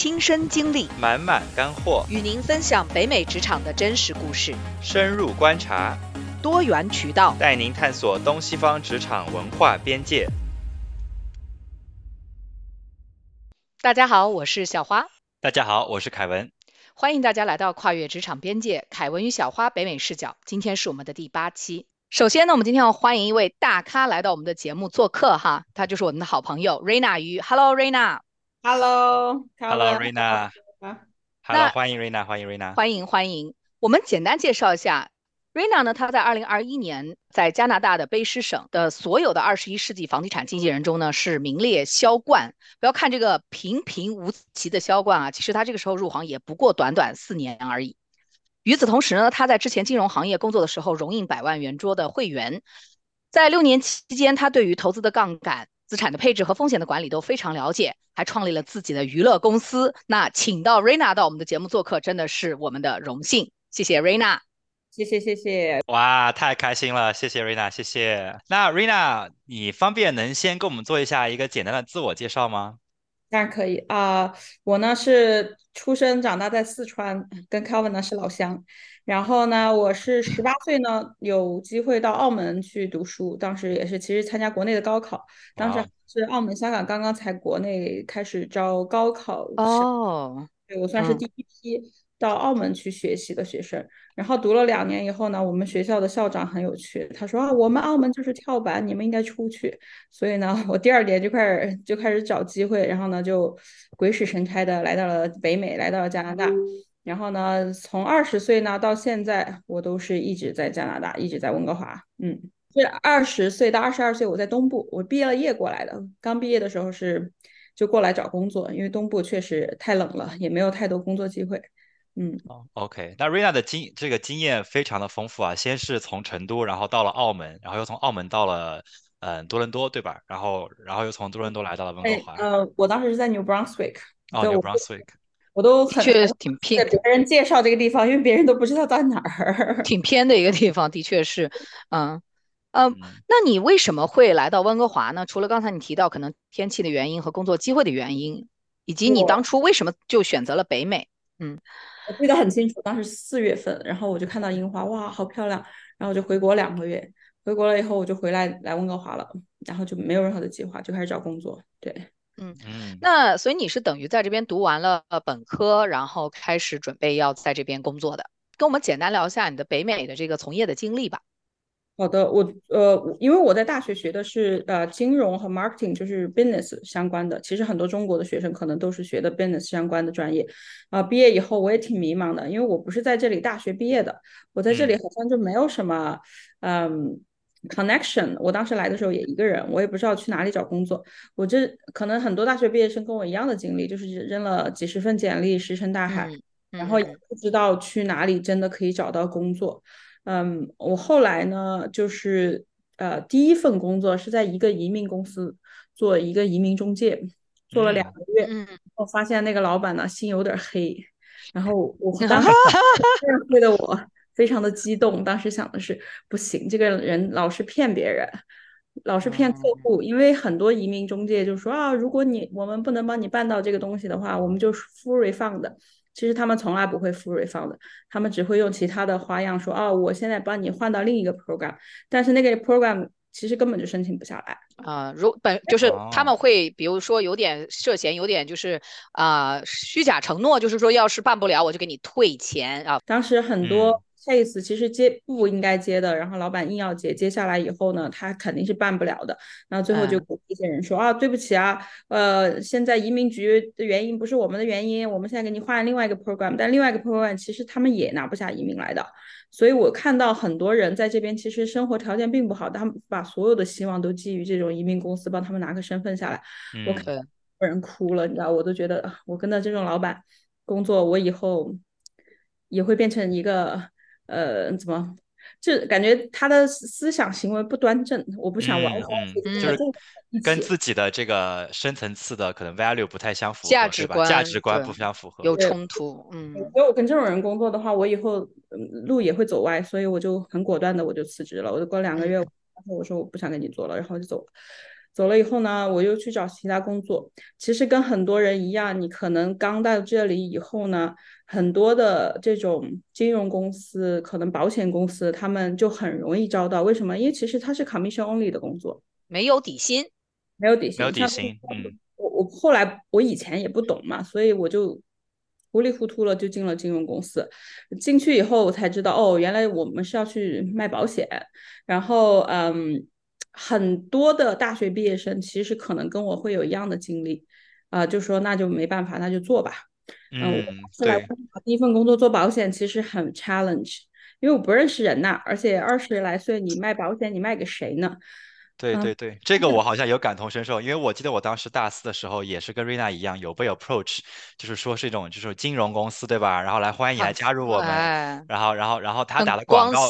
亲身经历，满满干货，与您分享北美职场的真实故事，深入观察，多元渠道，带您探索东西方职场文化边界。大家好，我是小花。大家好，我是凯文。欢迎大家来到跨越职场边界，凯文与小花北美视角。今天是我们的第八期。首先呢，我们今天要欢迎一位大咖来到我们的节目做客哈，他就是我们的好朋友 Rena 鱼。Hello，Rena。Hello，Hello，Rena。Hello，欢迎 Rina，欢迎 Rina。欢迎欢迎。我们简单介绍一下，Rina 呢，她在二零二一年在加拿大的卑诗省的所有的二十一世纪房地产经纪人中呢，是名列销冠。不要看这个平平无奇的销冠啊，其实他这个时候入行也不过短短四年而已。与此同时呢，他在之前金融行业工作的时候，荣膺百万圆桌的会员。在六年期间，他对于投资的杠杆、资产的配置和风险的管理都非常了解，还创立了自己的娱乐公司。那请到 Rena 到我们的节目做客，真的是我们的荣幸。谢谢 Rena，谢谢谢谢。哇，太开心了，谢谢 Rena，谢谢。那 Rena，你方便能先跟我们做一下一个简单的自我介绍吗？当然可以啊，我呢是出生长大在四川，跟 Kevin 呢是老乡。然后呢，我是十八岁呢有机会到澳门去读书，当时也是其实参加国内的高考，当时是澳门、香港刚刚才国内开始招高考哦，对我算是第一批。到澳门去学习的学生，然后读了两年以后呢，我们学校的校长很有趣，他说啊，我们澳门就是跳板，你们应该出去。所以呢，我第二年就开始就开始找机会，然后呢就鬼使神差的来到了北美，来到了加拿大。然后呢，从二十岁呢到现在，我都是一直在加拿大，一直在温哥华。嗯，这二十岁到二十二岁我在东部，我毕业了业过来的。刚毕业的时候是就过来找工作，因为东部确实太冷了，也没有太多工作机会。嗯，哦，OK，那 Rina 的经这个经验非常的丰富啊，先是从成都，然后到了澳门，然后又从澳门到了嗯多伦多，对吧？然后然后又从多伦多来到了温哥华。呃，我当时是在 New Brunswick。哦，New Brunswick。我都很确挺偏，给别人介绍这个地方，因为别人都不知道在哪儿。挺偏的一个地方，的确是。嗯嗯，那你为什么会来到温哥华呢？除了刚才你提到可能天气的原因和工作机会的原因，以及你当初为什么就选择了北美？嗯。我记得很清楚，当时四月份，然后我就看到樱花，哇，好漂亮，然后我就回国两个月，回国了以后我就回来来温哥华了，然后就没有任何的计划，就开始找工作。对，嗯嗯，那所以你是等于在这边读完了本科，然后开始准备要在这边工作的，跟我们简单聊一下你的北美的这个从业的经历吧。好的，我呃，因为我在大学学的是呃金融和 marketing，就是 business 相关的。其实很多中国的学生可能都是学的 business 相关的专业。啊，毕业以后我也挺迷茫的，因为我不是在这里大学毕业的，我在这里好像就没有什么嗯 connection。我当时来的时候也一个人，我也不知道去哪里找工作。我这可能很多大学毕业生跟我一样的经历，就是扔了几十份简历，石沉大海，然后也不知道去哪里真的可以找到工作。嗯，我后来呢，就是呃，第一份工作是在一个移民公司做一个移民中介，做了两个月，我发现那个老板呢心有点黑，然后我 当时 黑的我非常的激动，当时想的是不行，这个人老是骗别人，老是骗客户，因为很多移民中介就说啊，如果你我们不能帮你办到这个东西的话，我们就 full refund。其实他们从来不会 full refund 的，他们只会用其他的花样说，哦，我现在帮你换到另一个 program，但是那个 program 其实根本就申请不下来啊。如本就是他们会，比如说有点涉嫌，有点就是啊虚假承诺，就是说要是办不了，我就给你退钱啊。当时很多。Case 其实接不应该接的，然后老板硬要接，接下来以后呢，他肯定是办不了的。然后最后就给这些人说啊，对不起啊，呃，现在移民局的原因不是我们的原因，我们现在给你换另外一个 program，但另外一个 program 其实他们也拿不下移民来的。所以我看到很多人在这边其实生活条件并不好，他们把所有的希望都寄于这种移民公司帮他们拿个身份下来。我看人哭了，你知道，我都觉得我跟着这种老板工作，我以后也会变成一个。呃，怎么就感觉他的思想行为不端正？我不想玩，就是跟自己的这个深层次的可能 value 不太相符，价值观价值观不相符合，有冲突。嗯，所以我跟这种人工作的话，我以后路也会走歪，所以我就很果断的我就辞职了。我就过两个月，然后我说我不想跟你做了，然后就走了。走了以后呢，我又去找其他工作。其实跟很多人一样，你可能刚到这里以后呢，很多的这种金融公司、可能保险公司，他们就很容易招到。为什么？因为其实它是 commission only 的工作，没有底薪，没有底薪，没有底薪。嗯，我我后来我以前也不懂嘛，所以我就糊里糊涂了就进了金融公司。进去以后我才知道，哦，原来我们是要去卖保险。然后，嗯。很多的大学毕业生其实可能跟我会有一样的经历，啊，就说那就没办法，那就做吧。嗯，后来第一份工作做保险其实很 challenge，因为我不认识人呐，而且二十来岁你卖保险，你卖给谁呢？对对对，这个我好像有感同身受，因为我记得我当时大四的时候也是跟瑞娜一样有被 approach，就是说是一种就是金融公司对吧？然后来欢迎你来加入我们，然后然后然后他打了广告，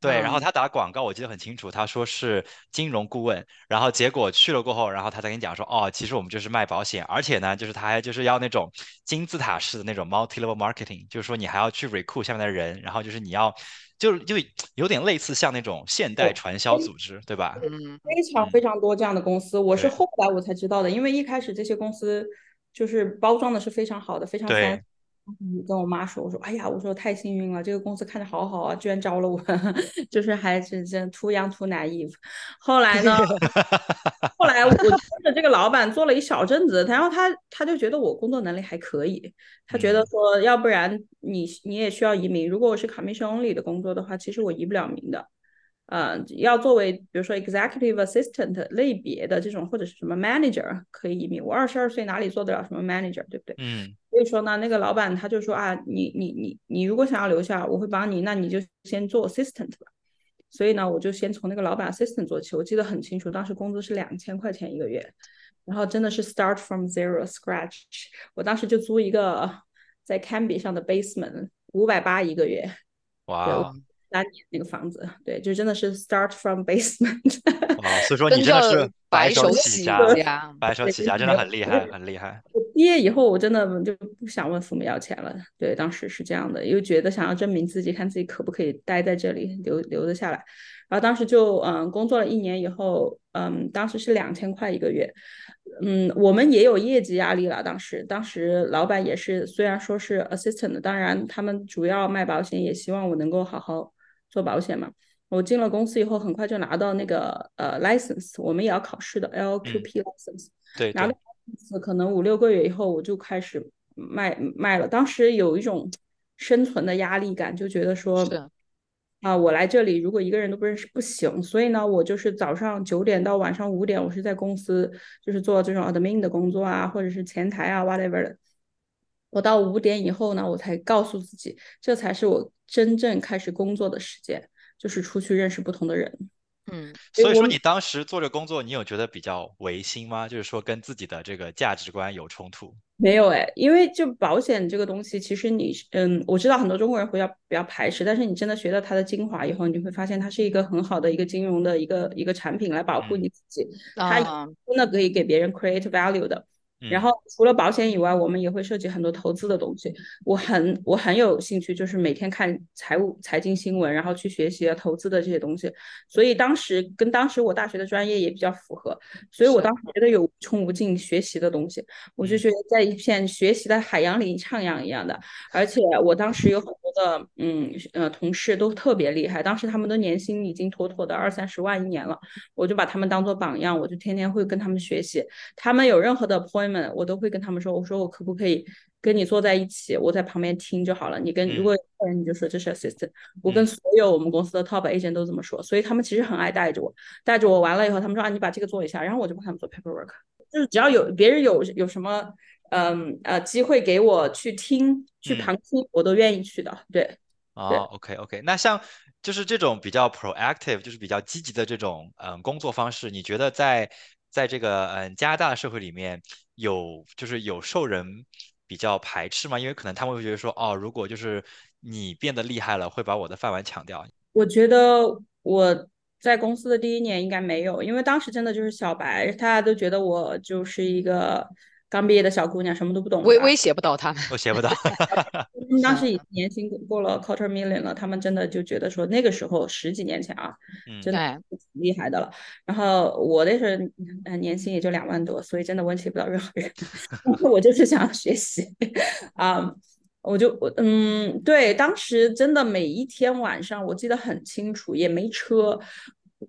对，然后他打了广告，我记得很清楚，他说是金融顾问，然后结果去了过后，然后他才跟你讲说，哦，其实我们就是卖保险，而且呢，就是他还就是要那种金字塔式的那种 multi level marketing，就是说你还要去 recruit 下面的人，然后就是你要。就就 有点类似像那种现代传销组织，对吧？嗯，非常非常多这样的公司，我是后来我才知道的，因为一开始这些公司就是包装的是非常好的，非常对。跟我妈说，我说，哎呀，我说太幸运了，这个公司看着好好啊，居然招了我，就是还是真 too young too naive。后来呢，后来我跟着这个老板做了一小阵子，然后他他就觉得我工作能力还可以，他觉得说，要不然你你也需要移民，如果我是 commission only 的工作的话，其实我移不了民的。呃，要作为比如说 executive assistant 类别的这种或者是什么 manager 可以移民。我二十二岁哪里做得了什么 manager，对不对？嗯。所以说呢，那个老板他就说啊，你你你你如果想要留下，我会帮你，那你就先做 assistant 吧。所以呢，我就先从那个老板 assistant 做起。我记得很清楚，当时工资是两千块钱一个月，然后真的是 start from zero scratch。我当时就租一个在 Cambie 上的 basement，五百八一个月。哇。三年那个房子，对，就真的是 start from basement。哦，所以说你真的是白手起家，白手起家真的很厉害，很厉害。我毕业以后，我真的就不想问父母要钱了。对，当时是这样的，又觉得想要证明自己，看自己可不可以待在这里，留留得下来。然后当时就嗯，工作了一年以后，嗯，当时是两千块一个月。嗯，我们也有业绩压力了。当时，当时老板也是，虽然说是 assistant，当然他们主要卖保险，也希望我能够好好。做保险嘛，我进了公司以后，很快就拿到那个呃 license，我们也要考试的 LQP license。对，拿到 license 可能五六个月以后，我就开始卖卖了。当时有一种生存的压力感，就觉得说，啊，我来这里如果一个人都不认识不行，所以呢，我就是早上九点到晚上五点，我是在公司就是做这种 admin 的工作啊，或者是前台啊 whatever 的。我到五点以后呢，我才告诉自己，这才是我真正开始工作的时间，就是出去认识不同的人。嗯，所以说你当时做这工作，你有觉得比较违心吗？就是说跟自己的这个价值观有冲突？没有哎，因为就保险这个东西，其实你嗯，我知道很多中国人会要比较排斥，但是你真的学到它的精华以后，你会发现它是一个很好的一个金融的一个一个产品来保护你自己，它真的可以给别人 create value 的。然后除了保险以外，我们也会涉及很多投资的东西。我很我很有兴趣，就是每天看财务财经新闻，然后去学习投资的这些东西。所以当时跟当时我大学的专业也比较符合，所以我当时觉得有无穷无尽学习的东西，我就觉得在一片学习的海洋里徜徉一样的。而且我当时有很多的嗯呃同事都特别厉害，当时他们的年薪已经妥妥的二三十万一年了，我就把他们当做榜样，我就天天会跟他们学习。他们有任何的 point。们我都会跟他们说，我说我可不可以跟你坐在一起，我在旁边听就好了。你跟如果有客人你就说这是 assistant。我跟所有我们公司的 top agent 都这么说，所以他们其实很爱带着我，带着我完了以后，他们说啊你把这个做一下，然后我就帮他们做 paperwork。就是只要有别人有有什么嗯呃机会给我去听去旁听，我都愿意去的。对，哦，OK OK，那像就是这种比较 proactive，就是比较积极的这种嗯工作方式，你觉得在在这个嗯加拿大的社会里面？有就是有受人比较排斥吗？因为可能他们会觉得说，哦，如果就是你变得厉害了，会把我的饭碗抢掉。我觉得我在公司的第一年应该没有，因为当时真的就是小白，大家都觉得我就是一个刚毕业的小姑娘，什么都不懂。威威胁不到 他们，威胁不到。当时已经年薪过了 quarter million 了，他们真的就觉得说那个时候十几年前啊，真的挺厉害的了。然后我那时候年薪也就两万多，所以真的威胁不到任何人。我就是想要学习啊，我就我嗯，对，当时真的每一天晚上我记得很清楚，也没车。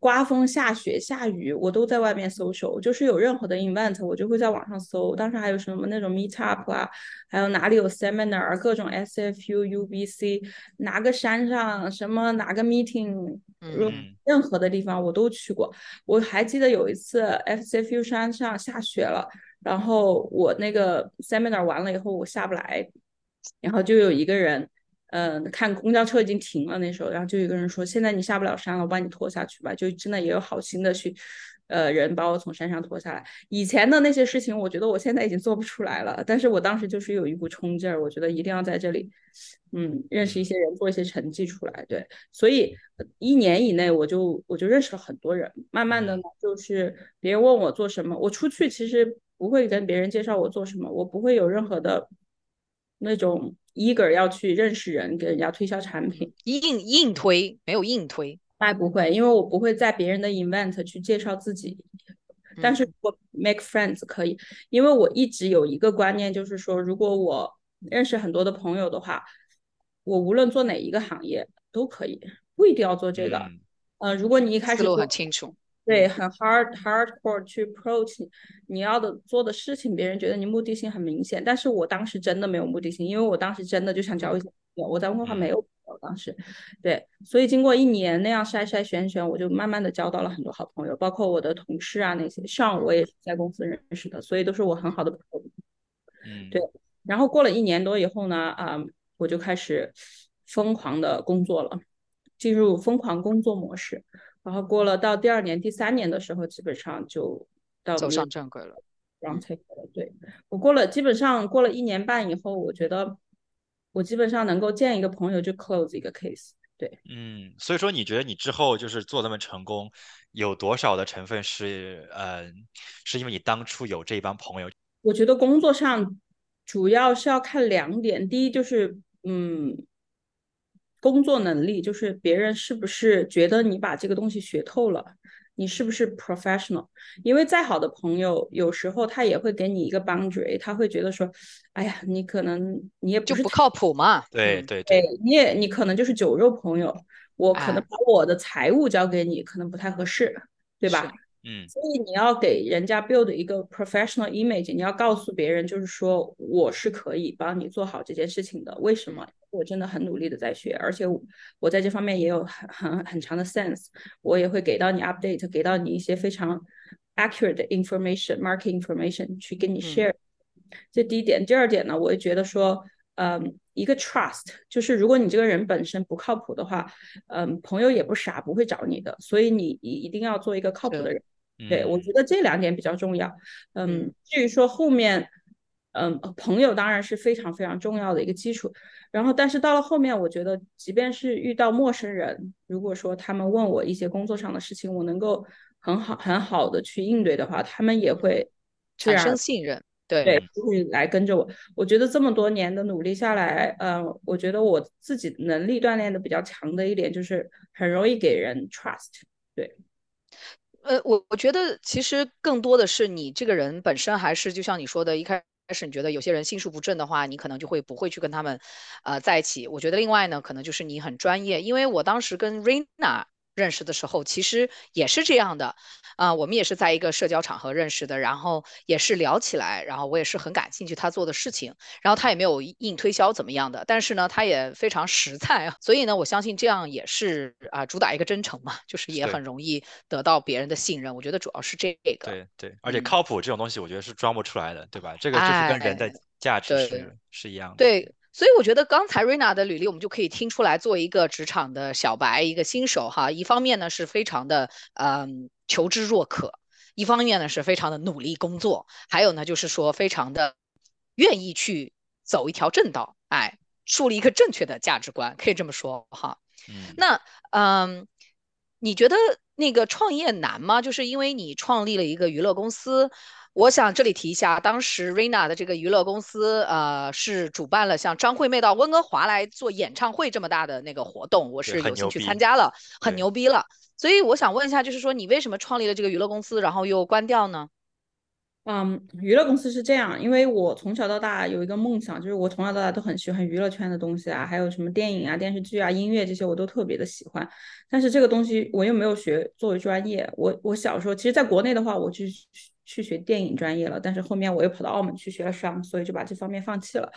刮风下雪下雨，我都在外面搜手，就是有任何的 event，我就会在网上搜。当时还有什么那种 meet up 啊，还有哪里有 seminar，各种 SFU、UBC，哪个山上什么哪个 meeting，任何的地方我都去过。我还记得有一次 SFU 山上下雪了，然后我那个 seminar 完了以后我下不来，然后就有一个人。嗯，看公交车已经停了那时候，然后就有个人说：“现在你下不了山了，我把你拖下去吧。”就真的也有好心的去，呃，人把我从山上拖下来。以前的那些事情，我觉得我现在已经做不出来了。但是我当时就是有一股冲劲儿，我觉得一定要在这里，嗯，认识一些人，做一些成绩出来。对，所以一年以内我就我就认识了很多人。慢慢的呢，就是别人问我做什么，我出去其实不会跟别人介绍我做什么，我不会有任何的那种。eager 要去认识人，给人家推销产品，硬硬推没有硬推，那不会，因为我不会在别人的 event 去介绍自己，但是我 make friends 可以，因为我一直有一个观念，就是说如果我认识很多的朋友的话，我无论做哪一个行业都可以，不一定要做这个。呃，如果你一开始思路很清楚。对，很 hard hardcore 去 approach 你要的做的事情，别人觉得你目的性很明显。但是我当时真的没有目的性，因为我当时真的就想交一些朋友。我在温哥华没有朋友，当时，对，所以经过一年那样筛筛选选，我就慢慢的交到了很多好朋友，包括我的同事啊那些，上我也是在公司认识的，所以都是我很好的朋友。嗯，对。然后过了一年多以后呢，啊，我就开始疯狂的工作了，进入疯狂工作模式。然后过了到第二年、第三年的时候，基本上就到走上正轨了。然后才了，对我过了基本上过了一年半以后，我觉得我基本上能够见一个朋友就 close 一个 case。对，嗯，所以说你觉得你之后就是做那么成功，有多少的成分是呃，是因为你当初有这帮朋友？我觉得工作上主要是要看两点，第一就是嗯。工作能力就是别人是不是觉得你把这个东西学透了，你是不是 professional？因为再好的朋友，有时候他也会给你一个 boundary，他会觉得说，哎呀，你可能你也不是不靠谱嘛。对对对，你也你可能就是酒肉朋友，我可能把我的财务交给你，可能不太合适，对吧？嗯。所以你要给人家 build 一个 professional image，你要告诉别人，就是说我是可以帮你做好这件事情的。为什么？我真的很努力的在学，而且我在这方面也有很很很长的 sense，我也会给到你 update，给到你一些非常 accurate information，market information 去跟你 share。这第一点，第二点呢，我也觉得说，嗯，一个 trust，就是如果你这个人本身不靠谱的话，嗯，朋友也不傻，不会找你的，所以你一一定要做一个靠谱的人。对我觉得这两点比较重要。嗯，至于说后面。嗯，朋友当然是非常非常重要的一个基础。然后，但是到了后面，我觉得，即便是遇到陌生人，如果说他们问我一些工作上的事情，我能够很好很好的去应对的话，他们也会产生信任。对对，会来跟着我。我觉得这么多年的努力下来，嗯，我觉得我自己能力锻炼的比较强的一点，就是很容易给人 trust。对，呃，我我觉得其实更多的是你这个人本身，还是就像你说的，一开。但是你觉得有些人心术不正的话，你可能就会不会去跟他们，呃，在一起。我觉得另外呢，可能就是你很专业，因为我当时跟 Rina。认识的时候其实也是这样的，啊，我们也是在一个社交场合认识的，然后也是聊起来，然后我也是很感兴趣他做的事情，然后他也没有硬推销怎么样的，但是呢，他也非常实在啊，所以呢，我相信这样也是啊，主打一个真诚嘛，就是也很容易得到别人的信任。我觉得主要是这个。对对，而且靠谱这种东西，我觉得是装不出来的，对吧？这个就是跟人的价值是是一样的。对。所以我觉得刚才瑞娜的履历，我们就可以听出来，作为一个职场的小白，一个新手哈，一方面呢是非常的嗯求知若渴，一方面呢是非常的努力工作，还有呢就是说非常的愿意去走一条正道，哎，树立一个正确的价值观，可以这么说哈。嗯，那嗯，你觉得那个创业难吗？就是因为你创立了一个娱乐公司。我想这里提一下，当时 Rina 的这个娱乐公司，呃，是主办了像张惠妹到温哥华来做演唱会这么大的那个活动，我是有幸去参加了，很牛逼了。所以我想问一下，就是说你为什么创立了这个娱乐公司，然后又关掉呢？嗯，娱乐公司是这样，因为我从小到大有一个梦想，就是我从小到大都很喜欢娱乐圈的东西啊，还有什么电影啊、电视剧啊、音乐这些我都特别的喜欢。但是这个东西我又没有学作为专业。我我小时候其实在国内的话，我去去学电影专业了，但是后面我又跑到澳门去学了商，所以就把这方面放弃了。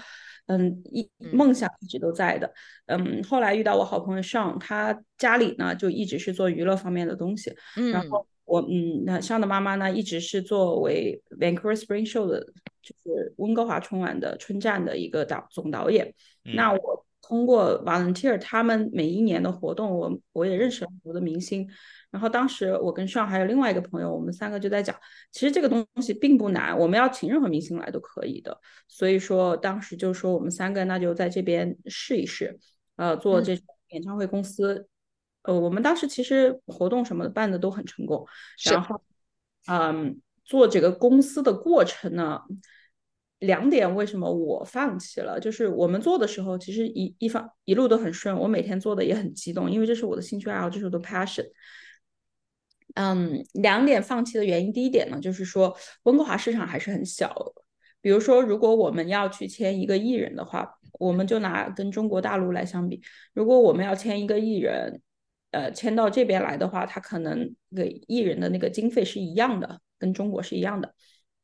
嗯，一梦想一直都在的。嗯，后来遇到我好朋友上，他家里呢就一直是做娱乐方面的东西，然后。我嗯，那上的妈妈呢，一直是作为 Vancouver Spring Show 的，就是温哥华春晚的春战的一个导总导演。那我通过 volunteer 他们每一年的活动，我我也认识了很多的明星。然后当时我跟上还有另外一个朋友，我们三个就在讲，其实这个东西并不难，我们要请任何明星来都可以的。所以说当时就说我们三个那就在这边试一试，呃，做这演唱会公司。呃，我们当时其实活动什么的办的都很成功，然后，嗯，做这个公司的过程呢，两点为什么我放弃了？就是我们做的时候，其实一一方一路都很顺，我每天做的也很激动，因为这是我的兴趣爱好，这是我的 passion。嗯，两点放弃的原因，第一点呢，就是说温哥华市场还是很小，比如说如果我们要去签一个艺人的话，我们就拿跟中国大陆来相比，如果我们要签一个艺人。呃，迁到这边来的话，他可能给艺人的那个经费是一样的，跟中国是一样的。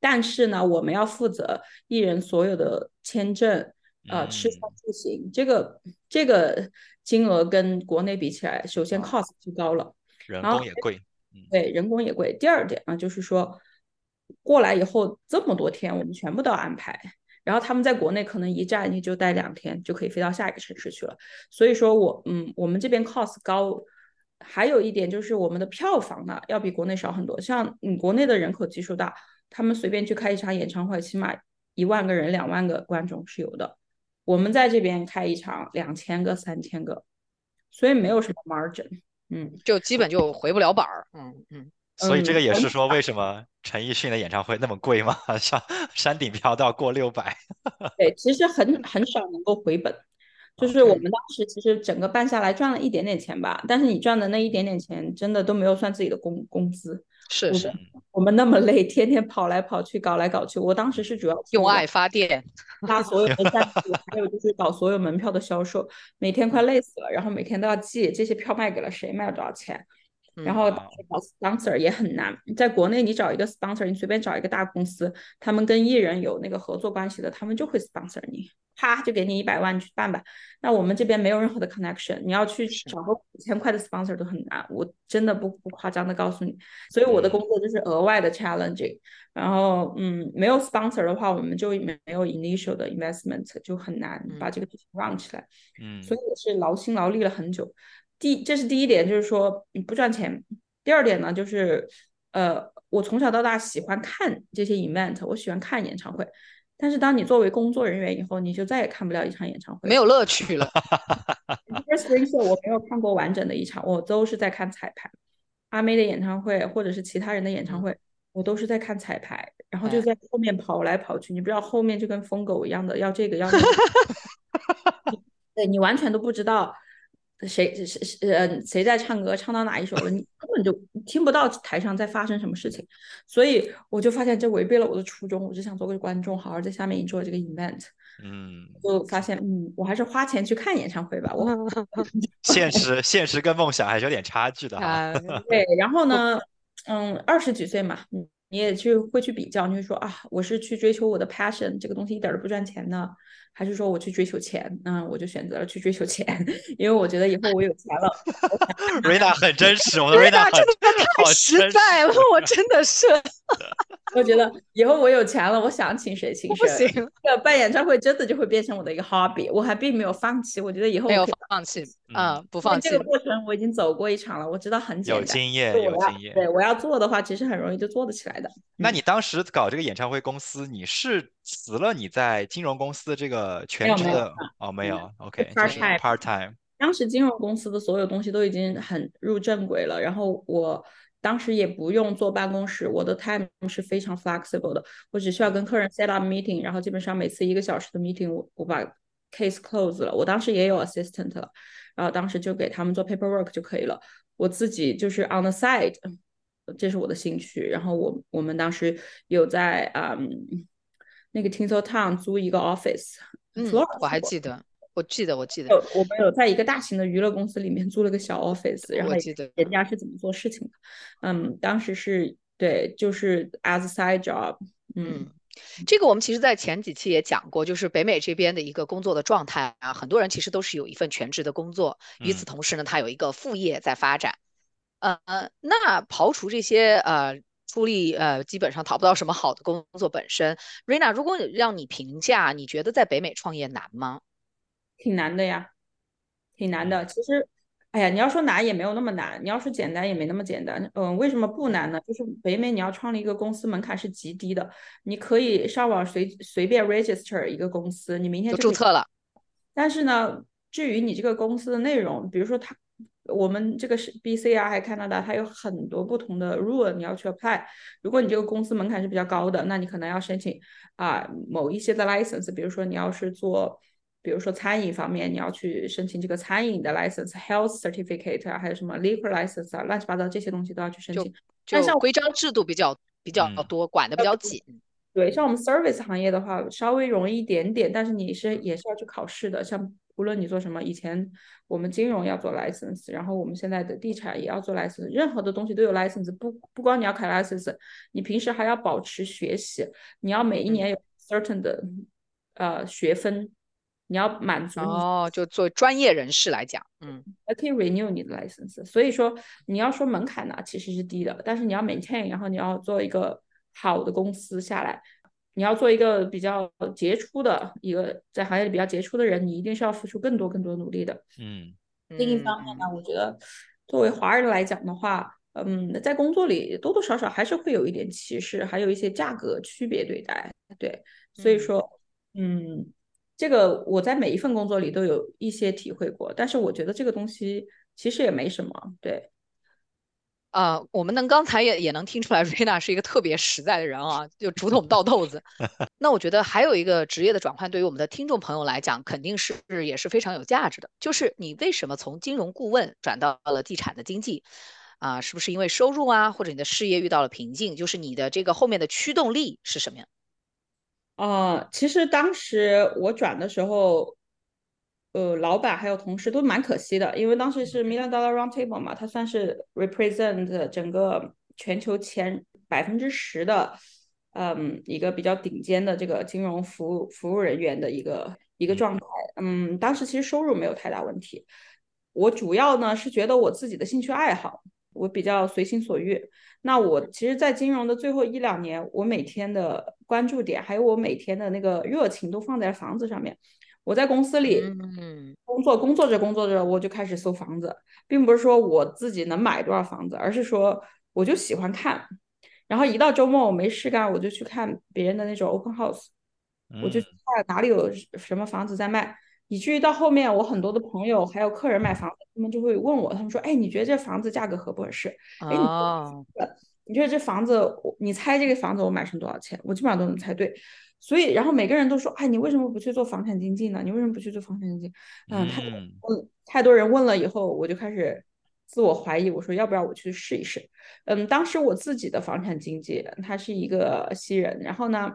但是呢，我们要负责艺人所有的签证、呃，吃穿住行，这个这个金额跟国内比起来，首先 cost 就高了，人工也贵。对，人工也贵。第二点呢，就是说过来以后这么多天，我们全部都要安排。然后他们在国内可能一站你就待两天，就可以飞到下一个城市去了。所以说我嗯，我们这边 cost 高。还有一点就是我们的票房呢，要比国内少很多。像你国内的人口基数大，他们随便去开一场演唱会，起码一万个人、两万个观众是有的。我们在这边开一场两千个、三千个，所以没有什么 margin，嗯，就基本就回不了本儿。嗯嗯。所以这个也是说，为什么陈奕迅的演唱会那么贵吗？上山顶票都要过六百。对，其实很很少能够回本。就是我们当时其实整个办下来赚了一点点钱吧，但是你赚的那一点点钱真的都没有算自己的工工资。是是，我们那么累，天天跑来跑去，搞来搞去。我当时是主要用爱发电，拉所有的赞助，还有就是搞所有门票的销售，每天快累死了。然后每天都要记这些票卖给了谁，卖了多少钱。然后找 sponsor 也很难，在国内你找一个 sponsor，你随便找一个大公司，他们跟艺人有那个合作关系的，他们就会 sponsor 你，啪就给你一百万去办吧。那我们这边没有任何的 connection，你要去找个五千块的 sponsor 都很难，我真的不不夸张的告诉你。所以我的工作就是额外的 challenging。然后嗯，没有 sponsor 的话，我们就没没有 initial 的 investment，就很难把这个事情 run 起来。嗯，所以我是劳心劳力了很久。第这是第一点，就是说你不赚钱。第二点呢，就是呃，我从小到大喜欢看这些 event，我喜欢看演唱会。但是当你作为工作人员以后，你就再也看不了一场演唱会，没有乐趣了。First Show 我没有看过完整的一场，我都是在看彩排。阿妹的演唱会或者是其他人的演唱会，我都是在看彩排，然后就在后面跑来跑去。你不知道后面就跟疯狗一样的，要这个要那个，对你完全都不知道。谁谁谁呃谁在唱歌，唱到哪一首了？你 根本就听不到台上在发生什么事情，所以我就发现这违背了我的初衷。我就想做个观众，好好在下面做这个 event。嗯，就发现嗯，我还是花钱去看演唱会吧。我 现实现实跟梦想还是有点差距的哈。对，然后呢，嗯，二十几岁嘛，嗯，你也去会去比较，你会说啊，我是去追求我的 passion，这个东西一点都不赚钱呢。还是说我去追求钱，嗯我就选择了去追求钱，因为我觉得以后我有钱了。瑞娜很真实，我的瑞娜真的太实在了，我真的是。我觉得以后我有钱了，我想请谁请谁。不行，办演唱会真的就会变成我的一个 hobby，我还并没有放弃。我觉得以后没有放弃，嗯，不放弃。这个过程我已经走过一场了，我知道很简单。有经验，有经验。对，我要做的话，其实很容易就做得起来的。那你当时搞这个演唱会公司，你是辞了你在金融公司的这个全职的？哦，没有，OK，part time。part time。当时金融公司的所有东西都已经很入正轨了，然后我。当时也不用坐办公室，我的 time 是非常 flexible 的，我只需要跟客人 set up meeting，然后基本上每次一个小时的 meeting，我我把 case close 了。我当时也有 assistant 了，然后当时就给他们做 paperwork 就可以了。我自己就是 on the side，这是我的兴趣。然后我我们当时有在嗯那个 Tinsel Town 租一个 office，嗯，我还记得。我记得，我记得，我们有在一个大型的娱乐公司里面租了个小 office，然后记得人家是怎么做事情的。嗯，当时是对，就是 as side job。嗯，这个我们其实在前几期也讲过，就是北美这边的一个工作的状态啊，很多人其实都是有一份全职的工作，与此同时呢，他有一个副业在发展。呃，那刨除这些呃出力呃基本上讨不到什么好的工作本身，Rina，如果让你评价，你觉得在北美创业难吗？挺难的呀，挺难的。其实，哎呀，你要说难也没有那么难，你要说简单也没那么简单。嗯，为什么不难呢？就是北美你要创立一个公司门槛是极低的，你可以上网随随便 register 一个公司，你明天就注册了。但是呢，至于你这个公司的内容，比如说它，我们这个是 B C 啊，还是 Canada，它有很多不同的 rule 你要去 apply。如果你这个公司门槛是比较高的，那你可能要申请啊某一些的 license，比如说你要是做。比如说餐饮方面，你要去申请这个餐饮的 license、health certificate 啊，还有什么 liquor license 啊，乱七八糟这些东西都要去申请。就像规章制度比较比较多，管的比较紧。对，像我们 service 行业的话，稍微容易一点点，但是你是也是要去考试的。像无论你做什么，以前我们金融要做 license，然后我们现在的地产也要做 license，任何的东西都有 license。不不光你要考 license，你平时还要保持学习，你要每一年有 certain 的呃学分。你要满足哦，就作为专业人士来讲，嗯，还可以 renew 你的 license。所以说，你要说门槛呢，其实是低的，但是你要 maintain，然后你要做一个好的公司下来，你要做一个比较杰出的一个在行业里比较杰出的人，你一定是要付出更多更多努力的。嗯，另一方面呢，我觉得作为华人来讲的话，嗯，在工作里多多少少还是会有一点歧视，还有一些价格区别对待。对，所以说，嗯。这个我在每一份工作里都有一些体会过，但是我觉得这个东西其实也没什么。对，啊，我们能刚才也也能听出来，瑞娜是一个特别实在的人啊，就竹筒倒豆子。那我觉得还有一个职业的转换，对于我们的听众朋友来讲，肯定是也是非常有价值的。就是你为什么从金融顾问转到了地产的经济？啊，是不是因为收入啊，或者你的事业遇到了瓶颈？就是你的这个后面的驱动力是什么呀？啊，其实当时我转的时候，呃，老板还有同事都蛮可惜的，因为当时是 Million Dollar Round Table 嘛，它算是 represent 整个全球前百分之十的，嗯，一个比较顶尖的这个金融服务服务人员的一个一个状态。嗯，当时其实收入没有太大问题，我主要呢是觉得我自己的兴趣爱好。我比较随心所欲。那我其实，在金融的最后一两年，我每天的关注点，还有我每天的那个热情，都放在房子上面。我在公司里工作，工作着工作着，我就开始搜房子，并不是说我自己能买多少房子，而是说我就喜欢看。然后一到周末我没事干，我就去看别人的那种 open house，我就看哪里有什么房子在卖。以至于到后面，我很多的朋友还有客人买房子，他们就会问我，他们说：“哎，你觉得这房子价格合不合适？哎，你觉得这房子，你猜这个房子我买成多少钱？我基本上都能猜对。所以，然后每个人都说：哎，你为什么不去做房产经纪呢？你为什么不去做房产经纪？嗯，太嗯太多人问了以后，我就开始自我怀疑，我说要不要我去试一试？嗯，当时我自己的房产经纪他是一个西人，然后呢。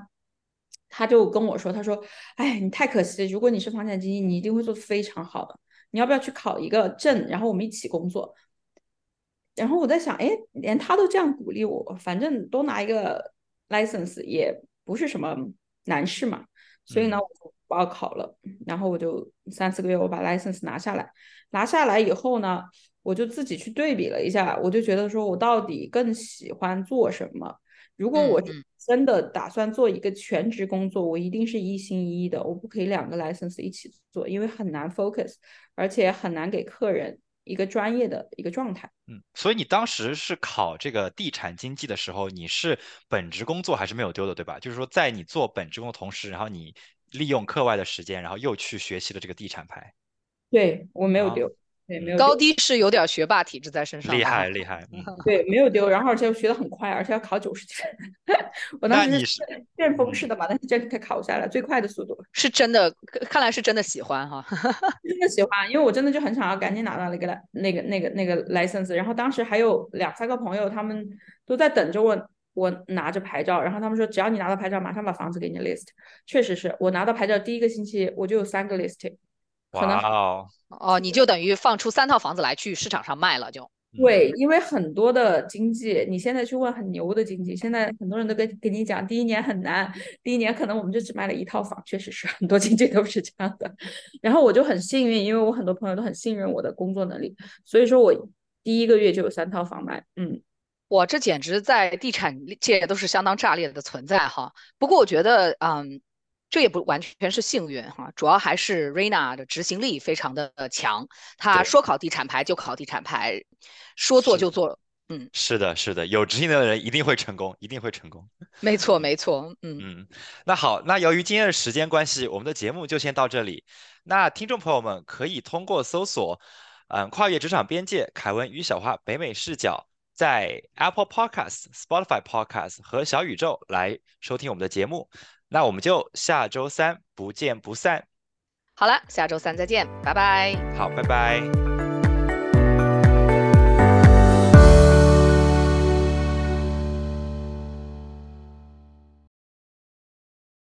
他就跟我说：“他说，哎，你太可惜，如果你是房产经纪，你一定会做的非常好的。你要不要去考一个证，然后我们一起工作？”然后我在想，哎，连他都这样鼓励我，反正多拿一个 license 也不是什么难事嘛。所以呢，我就报考了。然后我就三四个月，我把 license 拿下来。拿下来以后呢，我就自己去对比了一下，我就觉得说我到底更喜欢做什么。如果我真的打算做一个全职工作，我一定是一心一意的，我不可以两个 license 一起做，因为很难 focus，而且很难给客人一个专业的一个状态。嗯，所以你当时是考这个地产经济的时候，你是本职工作还是没有丢的，对吧？就是说，在你做本职工的同时，然后你利用课外的时间，然后又去学习了这个地产牌。对我没有丢。对，没有高低是有点学霸体质在身上，厉害厉害，对，没有丢，然后而且学的很快，而且要考九十几分。我当时是旋 风式的嘛，但是真的考下来最快的速度，是真的，看来是真的喜欢哈，真的喜欢，因为我真的就很想要赶紧拿到那个那个那个那个 license，然后当时还有两三个朋友，他们都在等着我，我拿着牌照，然后他们说只要你拿到牌照，马上把房子给你 list。确实是我拿到牌照第一个星期，我就有三个 listing。哇哦！哦，你就等于放出三套房子来去市场上卖了，就对，因为很多的经济，你现在去问很牛的经济，现在很多人都跟跟你讲，第一年很难，第一年可能我们就只卖了一套房，确实是很多经济都是这样的。然后我就很幸运，因为我很多朋友都很信任我的工作能力，所以说我第一个月就有三套房卖。嗯，我这简直在地产界都是相当炸裂的存在哈。不过我觉得，嗯。这也不完全是幸运哈，主要还是 Rena 的执行力非常的强。他说考地产牌就考地产牌，说做就做。嗯，是的，是的，有执行力的人一定会成功，一定会成功。没错，没错。嗯嗯，那好，那由于今天的时间关系，我们的节目就先到这里。那听众朋友们可以通过搜索“嗯跨越职场边界，凯文与小花北美视角”在 Apple Podcast、Spotify Podcast 和小宇宙来收听我们的节目。那我们就下周三不见不散。好了，下周三再见，拜拜。好，拜拜。